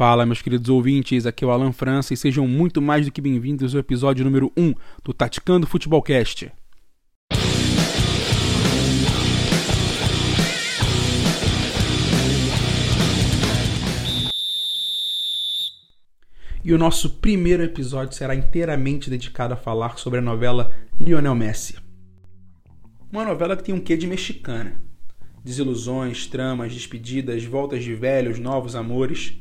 Fala, meus queridos ouvintes, aqui é o Alan França e sejam muito mais do que bem-vindos ao episódio número 1 do Taticando Futebolcast. E o nosso primeiro episódio será inteiramente dedicado a falar sobre a novela Lionel Messi. Uma novela que tem um quê de mexicana. Desilusões, tramas, despedidas, voltas de velhos, novos amores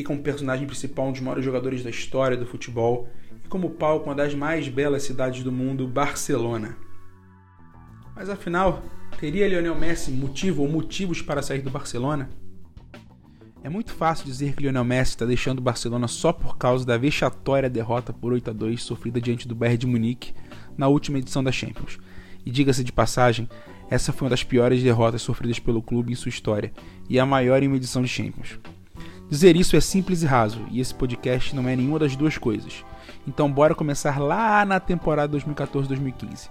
tem como personagem principal um dos maiores jogadores da história do futebol e como palco uma das mais belas cidades do mundo, Barcelona. Mas afinal, teria Lionel Messi motivo ou motivos para sair do Barcelona? É muito fácil dizer que Lionel Messi está deixando o Barcelona só por causa da vexatória derrota por 8 a 2 sofrida diante do Bayern de Munique na última edição da Champions. E diga-se de passagem, essa foi uma das piores derrotas sofridas pelo clube em sua história e a maior em uma edição de Champions. Dizer isso é simples e raso, e esse podcast não é nenhuma das duas coisas. Então bora começar lá na temporada 2014-2015.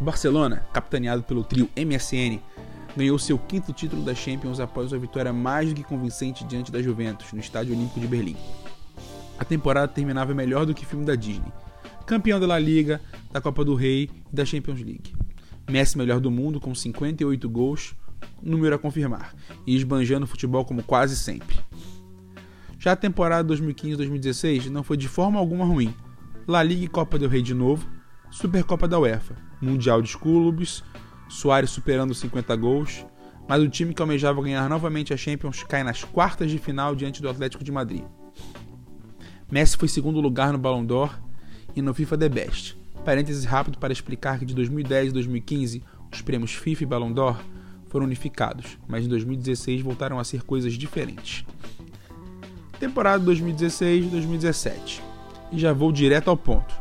O Barcelona, capitaneado pelo trio MSN, ganhou seu quinto título da Champions após uma vitória mais do que convincente diante da Juventus, no Estádio Olímpico de Berlim. A temporada terminava melhor do que filme da Disney. Campeão da La Liga, da Copa do Rei e da Champions League. Messi melhor do mundo com 58 gols, número a confirmar, e esbanjando o futebol como quase sempre. Já a temporada 2015-2016 não foi de forma alguma ruim. La Liga e Copa do Rei de novo, Supercopa da UEFA, Mundial de Clubes, Soares superando 50 gols, mas o time que almejava ganhar novamente a Champions cai nas quartas de final diante do Atlético de Madrid. Messi foi segundo lugar no Ballon d'Or e no FIFA The Best. Parênteses rápido para explicar que de 2010 e 2015 os prêmios FIFA e Ballon d'Or foram unificados, mas em 2016 voltaram a ser coisas diferentes. Temporada 2016-2017. E já vou direto ao ponto.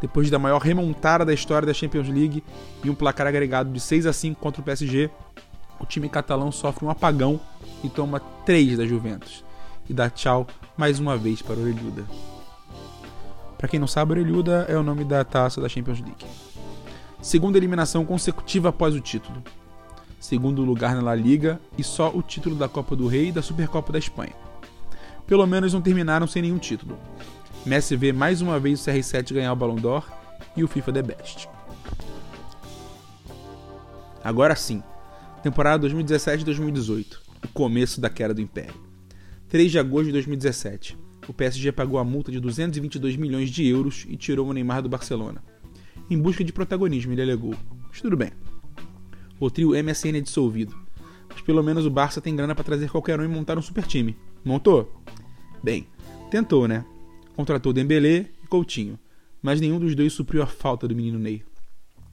Depois da maior remontada da história da Champions League e um placar agregado de 6 a 5 contra o PSG, o time catalão sofre um apagão e toma 3 da Juventus. E dá tchau mais uma vez para o Orelhuda. Para quem não sabe, Orelhuda é o nome da taça da Champions League. Segunda eliminação consecutiva após o título segundo lugar na La Liga e só o título da Copa do Rei e da Supercopa da Espanha. Pelo menos não terminaram sem nenhum título. Messi vê mais uma vez o CR7 ganhar o Ballon d'Or e o FIFA The Best. Agora sim, temporada 2017-2018, o começo da queda do Império. 3 de agosto de 2017, o PSG pagou a multa de 222 milhões de euros e tirou o Neymar do Barcelona. Em busca de protagonismo, ele alegou. Mas tudo bem, o trio MSN é dissolvido. Mas pelo menos o Barça tem grana para trazer qualquer um e montar um super time. Montou? Bem, tentou, né? Contratou Dembélé e Coutinho, mas nenhum dos dois supriu a falta do menino Ney.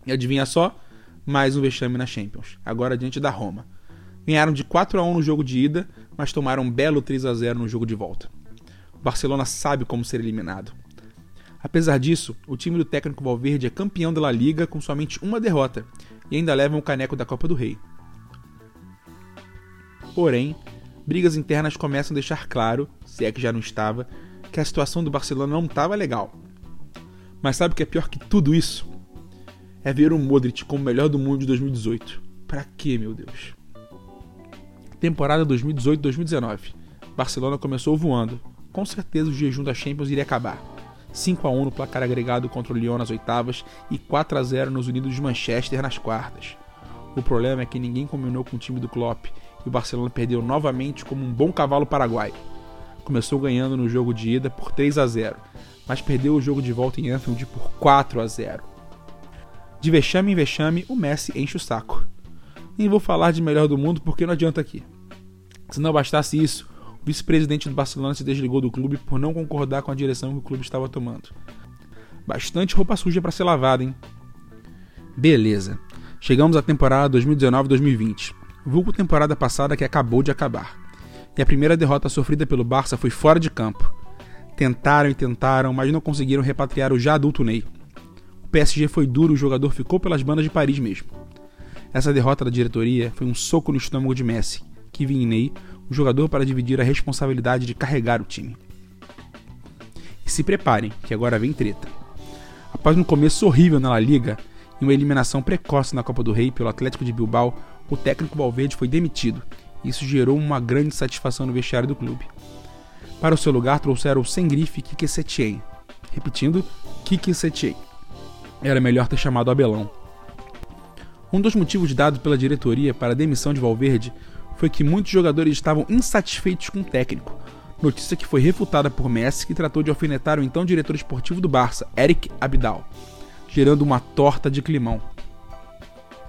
E adivinha só? Mais um vexame na Champions, agora diante da Roma. Ganharam de 4 a 1 no jogo de ida, mas tomaram um belo 3 a 0 no jogo de volta. O Barcelona sabe como ser eliminado. Apesar disso, o time do técnico Valverde é campeão da La Liga com somente uma derrota e ainda levam o caneco da Copa do Rei. Porém, brigas internas começam a deixar claro, se é que já não estava, que a situação do Barcelona não estava legal. Mas sabe o que é pior que tudo isso? É ver o Modric como o melhor do mundo de 2018. Pra quê, meu Deus? Temporada 2018-2019. Barcelona começou voando. Com certeza o jejum da Champions iria acabar. 5 a 1 no placar agregado contra o Lyon nas oitavas e 4 a 0 nos Unidos de Manchester nas quartas. O problema é que ninguém combinou com o time do Klopp e o Barcelona perdeu novamente como um bom cavalo paraguaio. Começou ganhando no jogo de ida por 3 a 0, mas perdeu o jogo de volta em Anfield por 4 a 0. De vexame em vexame, o Messi enche o saco. Nem vou falar de melhor do mundo porque não adianta aqui. Se não bastasse isso, vice-presidente do Barcelona se desligou do clube por não concordar com a direção que o clube estava tomando. Bastante roupa suja para ser lavada, hein? Beleza. Chegamos à temporada 2019-2020. Vulgo temporada passada que acabou de acabar. E a primeira derrota sofrida pelo Barça foi fora de campo. Tentaram e tentaram, mas não conseguiram repatriar o já adulto Ney. O PSG foi duro, o jogador ficou pelas bandas de Paris mesmo. Essa derrota da diretoria foi um soco no estômago de Messi, que vinha Ney o jogador para dividir a responsabilidade de carregar o time. E se preparem, que agora vem treta. Após um começo horrível na La Liga e uma eliminação precoce na Copa do Rei pelo Atlético de Bilbao, o técnico Valverde foi demitido. Isso gerou uma grande satisfação no vestiário do clube. Para o seu lugar trouxeram o sem grife Kike Setien. Repetindo, Kike Setien. Era melhor ter chamado Abelão. Um dos motivos dados pela diretoria para a demissão de Valverde foi que muitos jogadores estavam insatisfeitos com o técnico. Notícia que foi refutada por Messi, que tratou de alfinetar o então diretor esportivo do Barça, Eric Abidal, gerando uma torta de climão.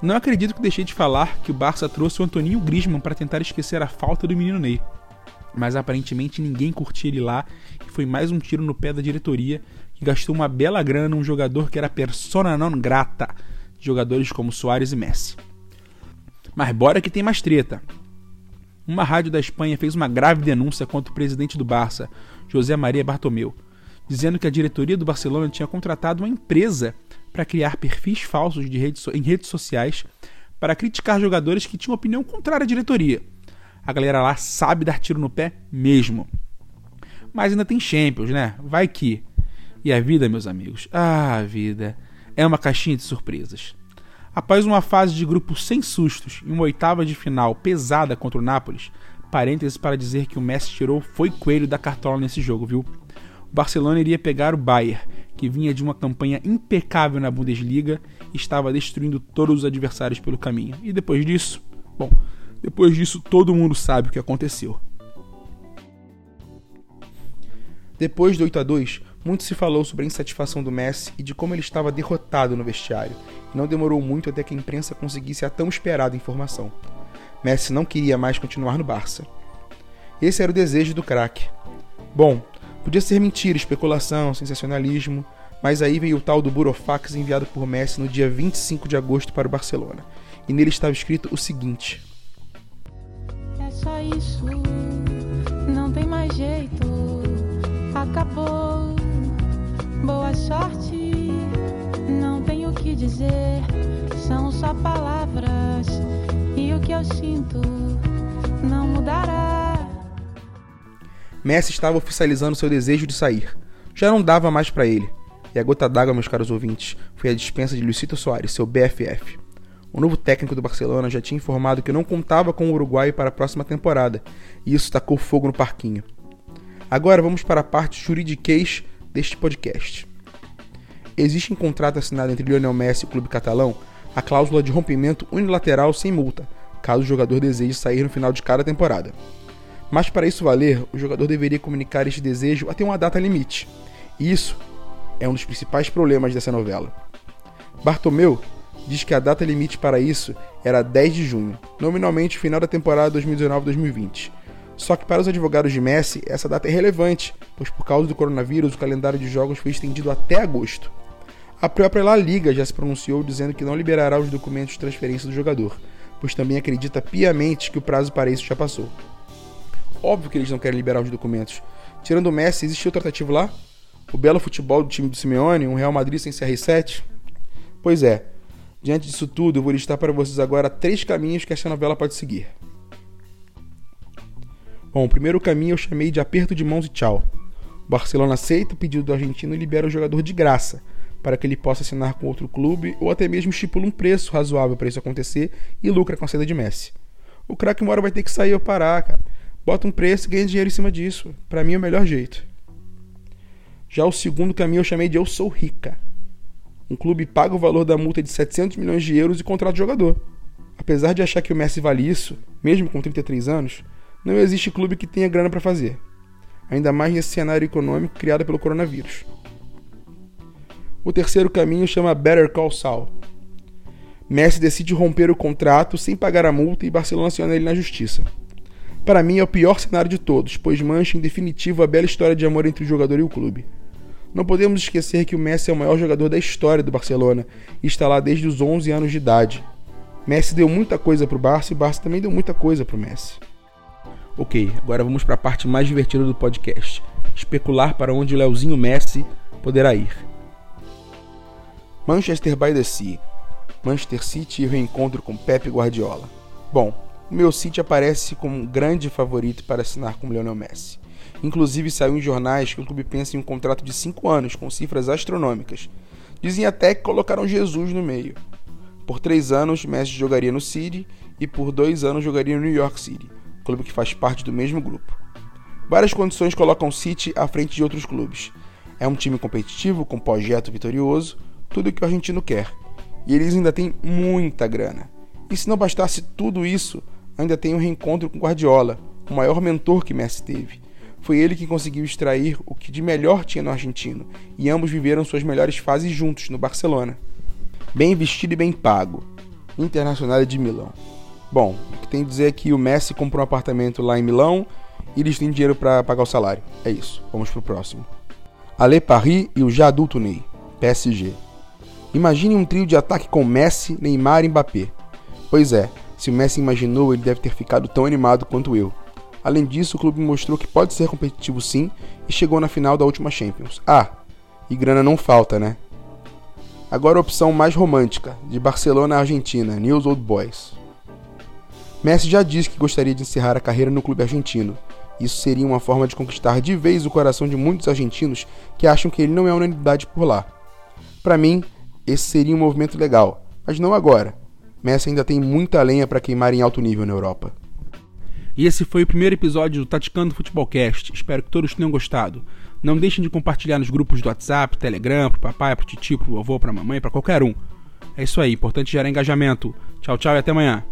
Não acredito que deixei de falar que o Barça trouxe o Antoninho Griezmann para tentar esquecer a falta do menino Ney. Mas aparentemente ninguém curtia ele lá e foi mais um tiro no pé da diretoria que gastou uma bela grana num jogador que era persona non grata de jogadores como Soares e Messi. Mas bora que tem mais treta. Uma rádio da Espanha fez uma grave denúncia contra o presidente do Barça, José Maria Bartomeu, dizendo que a diretoria do Barcelona tinha contratado uma empresa para criar perfis falsos redes, em redes sociais para criticar jogadores que tinham opinião contrária à diretoria. A galera lá sabe dar tiro no pé mesmo. Mas ainda tem Champions, né? Vai que. E a vida, meus amigos? Ah, a vida é uma caixinha de surpresas. Após uma fase de grupo sem sustos e uma oitava de final pesada contra o Nápoles, parênteses para dizer que o Messi tirou foi coelho da cartola nesse jogo, viu? O Barcelona iria pegar o Bayern, que vinha de uma campanha impecável na Bundesliga e estava destruindo todos os adversários pelo caminho. E depois disso, bom, depois disso todo mundo sabe o que aconteceu. Depois do 8 a 2, muito se falou sobre a insatisfação do Messi e de como ele estava derrotado no vestiário, e não demorou muito até que a imprensa conseguisse a tão esperada informação. Messi não queria mais continuar no Barça. Esse era o desejo do craque. Bom, podia ser mentira, especulação, sensacionalismo, mas aí veio o tal do Burofax enviado por Messi no dia 25 de agosto para o Barcelona, e nele estava escrito o seguinte: É só isso, não tem mais jeito, acabou boa sorte. Não tenho o que dizer, são só palavras. E o que eu sinto não mudará. Messi estava oficializando seu desejo de sair. Já não dava mais para ele. E a gota d'água, meus caros ouvintes, foi a dispensa de Luisito Soares, seu BFF. O novo técnico do Barcelona já tinha informado que não contava com o Uruguai para a próxima temporada, e isso tacou fogo no parquinho. Agora vamos para a parte juridiquês deste podcast. Existe em contrato assinado entre Lionel Messi e o clube catalão a cláusula de rompimento unilateral sem multa, caso o jogador deseje sair no final de cada temporada. Mas para isso valer, o jogador deveria comunicar este desejo até uma data limite. E isso é um dos principais problemas dessa novela. Bartomeu diz que a data limite para isso era 10 de junho, nominalmente final da temporada 2019-2020 só que para os advogados de Messi, essa data é relevante, pois por causa do coronavírus o calendário de jogos foi estendido até agosto. A própria La Liga já se pronunciou dizendo que não liberará os documentos de transferência do jogador, pois também acredita piamente que o prazo para isso já passou. Óbvio que eles não querem liberar os documentos. Tirando o Messi, existiu tratativo lá? O belo futebol do time do Simeone, um Real Madrid sem CR7? Pois é. Diante disso tudo, eu vou listar para vocês agora três caminhos que essa novela pode seguir. Bom, o primeiro caminho eu chamei de aperto de mãos e tchau. O Barcelona aceita o pedido do argentino e libera o jogador de graça, para que ele possa assinar com outro clube ou até mesmo estipula um preço razoável para isso acontecer e lucra com a saída de Messi. O craque uma hora vai ter que sair ou parar, cara. Bota um preço e ganha dinheiro em cima disso. Para mim é o melhor jeito. Já o segundo caminho eu chamei de eu sou rica. Um clube paga o valor da multa de 700 milhões de euros e contrata o jogador. Apesar de achar que o Messi vale isso, mesmo com 33 anos, não existe clube que tenha grana para fazer, ainda mais nesse cenário econômico criado pelo coronavírus. O terceiro caminho chama Better Call Saul. Messi decide romper o contrato sem pagar a multa e Barcelona aciona ele na justiça. Para mim é o pior cenário de todos, pois mancha em definitivo a bela história de amor entre o jogador e o clube. Não podemos esquecer que o Messi é o maior jogador da história do Barcelona e está lá desde os 11 anos de idade. Messi deu muita coisa para o Barça e o Barça também deu muita coisa para o Messi. Ok, agora vamos para a parte mais divertida do podcast: especular para onde o Leozinho Messi poderá ir. Manchester by the Sea. Manchester City e reencontro com Pep Guardiola. Bom, o meu City aparece como um grande favorito para assinar com Lionel Messi. Inclusive saiu em jornais que o clube pensa em um contrato de 5 anos com cifras astronômicas. Dizem até que colocaram Jesus no meio. Por 3 anos, Messi jogaria no City e por 2 anos jogaria no New York City clube que faz parte do mesmo grupo. Várias condições colocam o City à frente de outros clubes. É um time competitivo, com projeto vitorioso, tudo o que o argentino quer. E eles ainda têm muita grana. E se não bastasse tudo isso, ainda tem um reencontro com Guardiola, o maior mentor que Messi teve. Foi ele que conseguiu extrair o que de melhor tinha no argentino, e ambos viveram suas melhores fases juntos no Barcelona. Bem vestido e bem pago. Internacional de Milão. Bom, o que tem a dizer é que o Messi comprou um apartamento lá em Milão e eles têm dinheiro para pagar o salário. É isso. Vamos pro próximo. Ale Paris e o já adulto Ney, PSG. Imagine um trio de ataque com Messi, Neymar e Mbappé. Pois é, se o Messi imaginou, ele deve ter ficado tão animado quanto eu. Além disso, o clube mostrou que pode ser competitivo sim e chegou na final da última Champions. Ah, e grana não falta, né? Agora a opção mais romântica, de Barcelona à Argentina, News Old Boys. Messi já disse que gostaria de encerrar a carreira no clube argentino. Isso seria uma forma de conquistar de vez o coração de muitos argentinos que acham que ele não é unanimidade por lá. Para mim, esse seria um movimento legal, mas não agora. Messi ainda tem muita lenha para queimar em alto nível na Europa. E esse foi o primeiro episódio do Taticando Futebolcast. Espero que todos tenham gostado. Não deixem de compartilhar nos grupos do WhatsApp, Telegram, pro papai, pro tio, pro vovô, pra mamãe, para qualquer um. É isso aí, importante gerar engajamento. Tchau, tchau e até amanhã.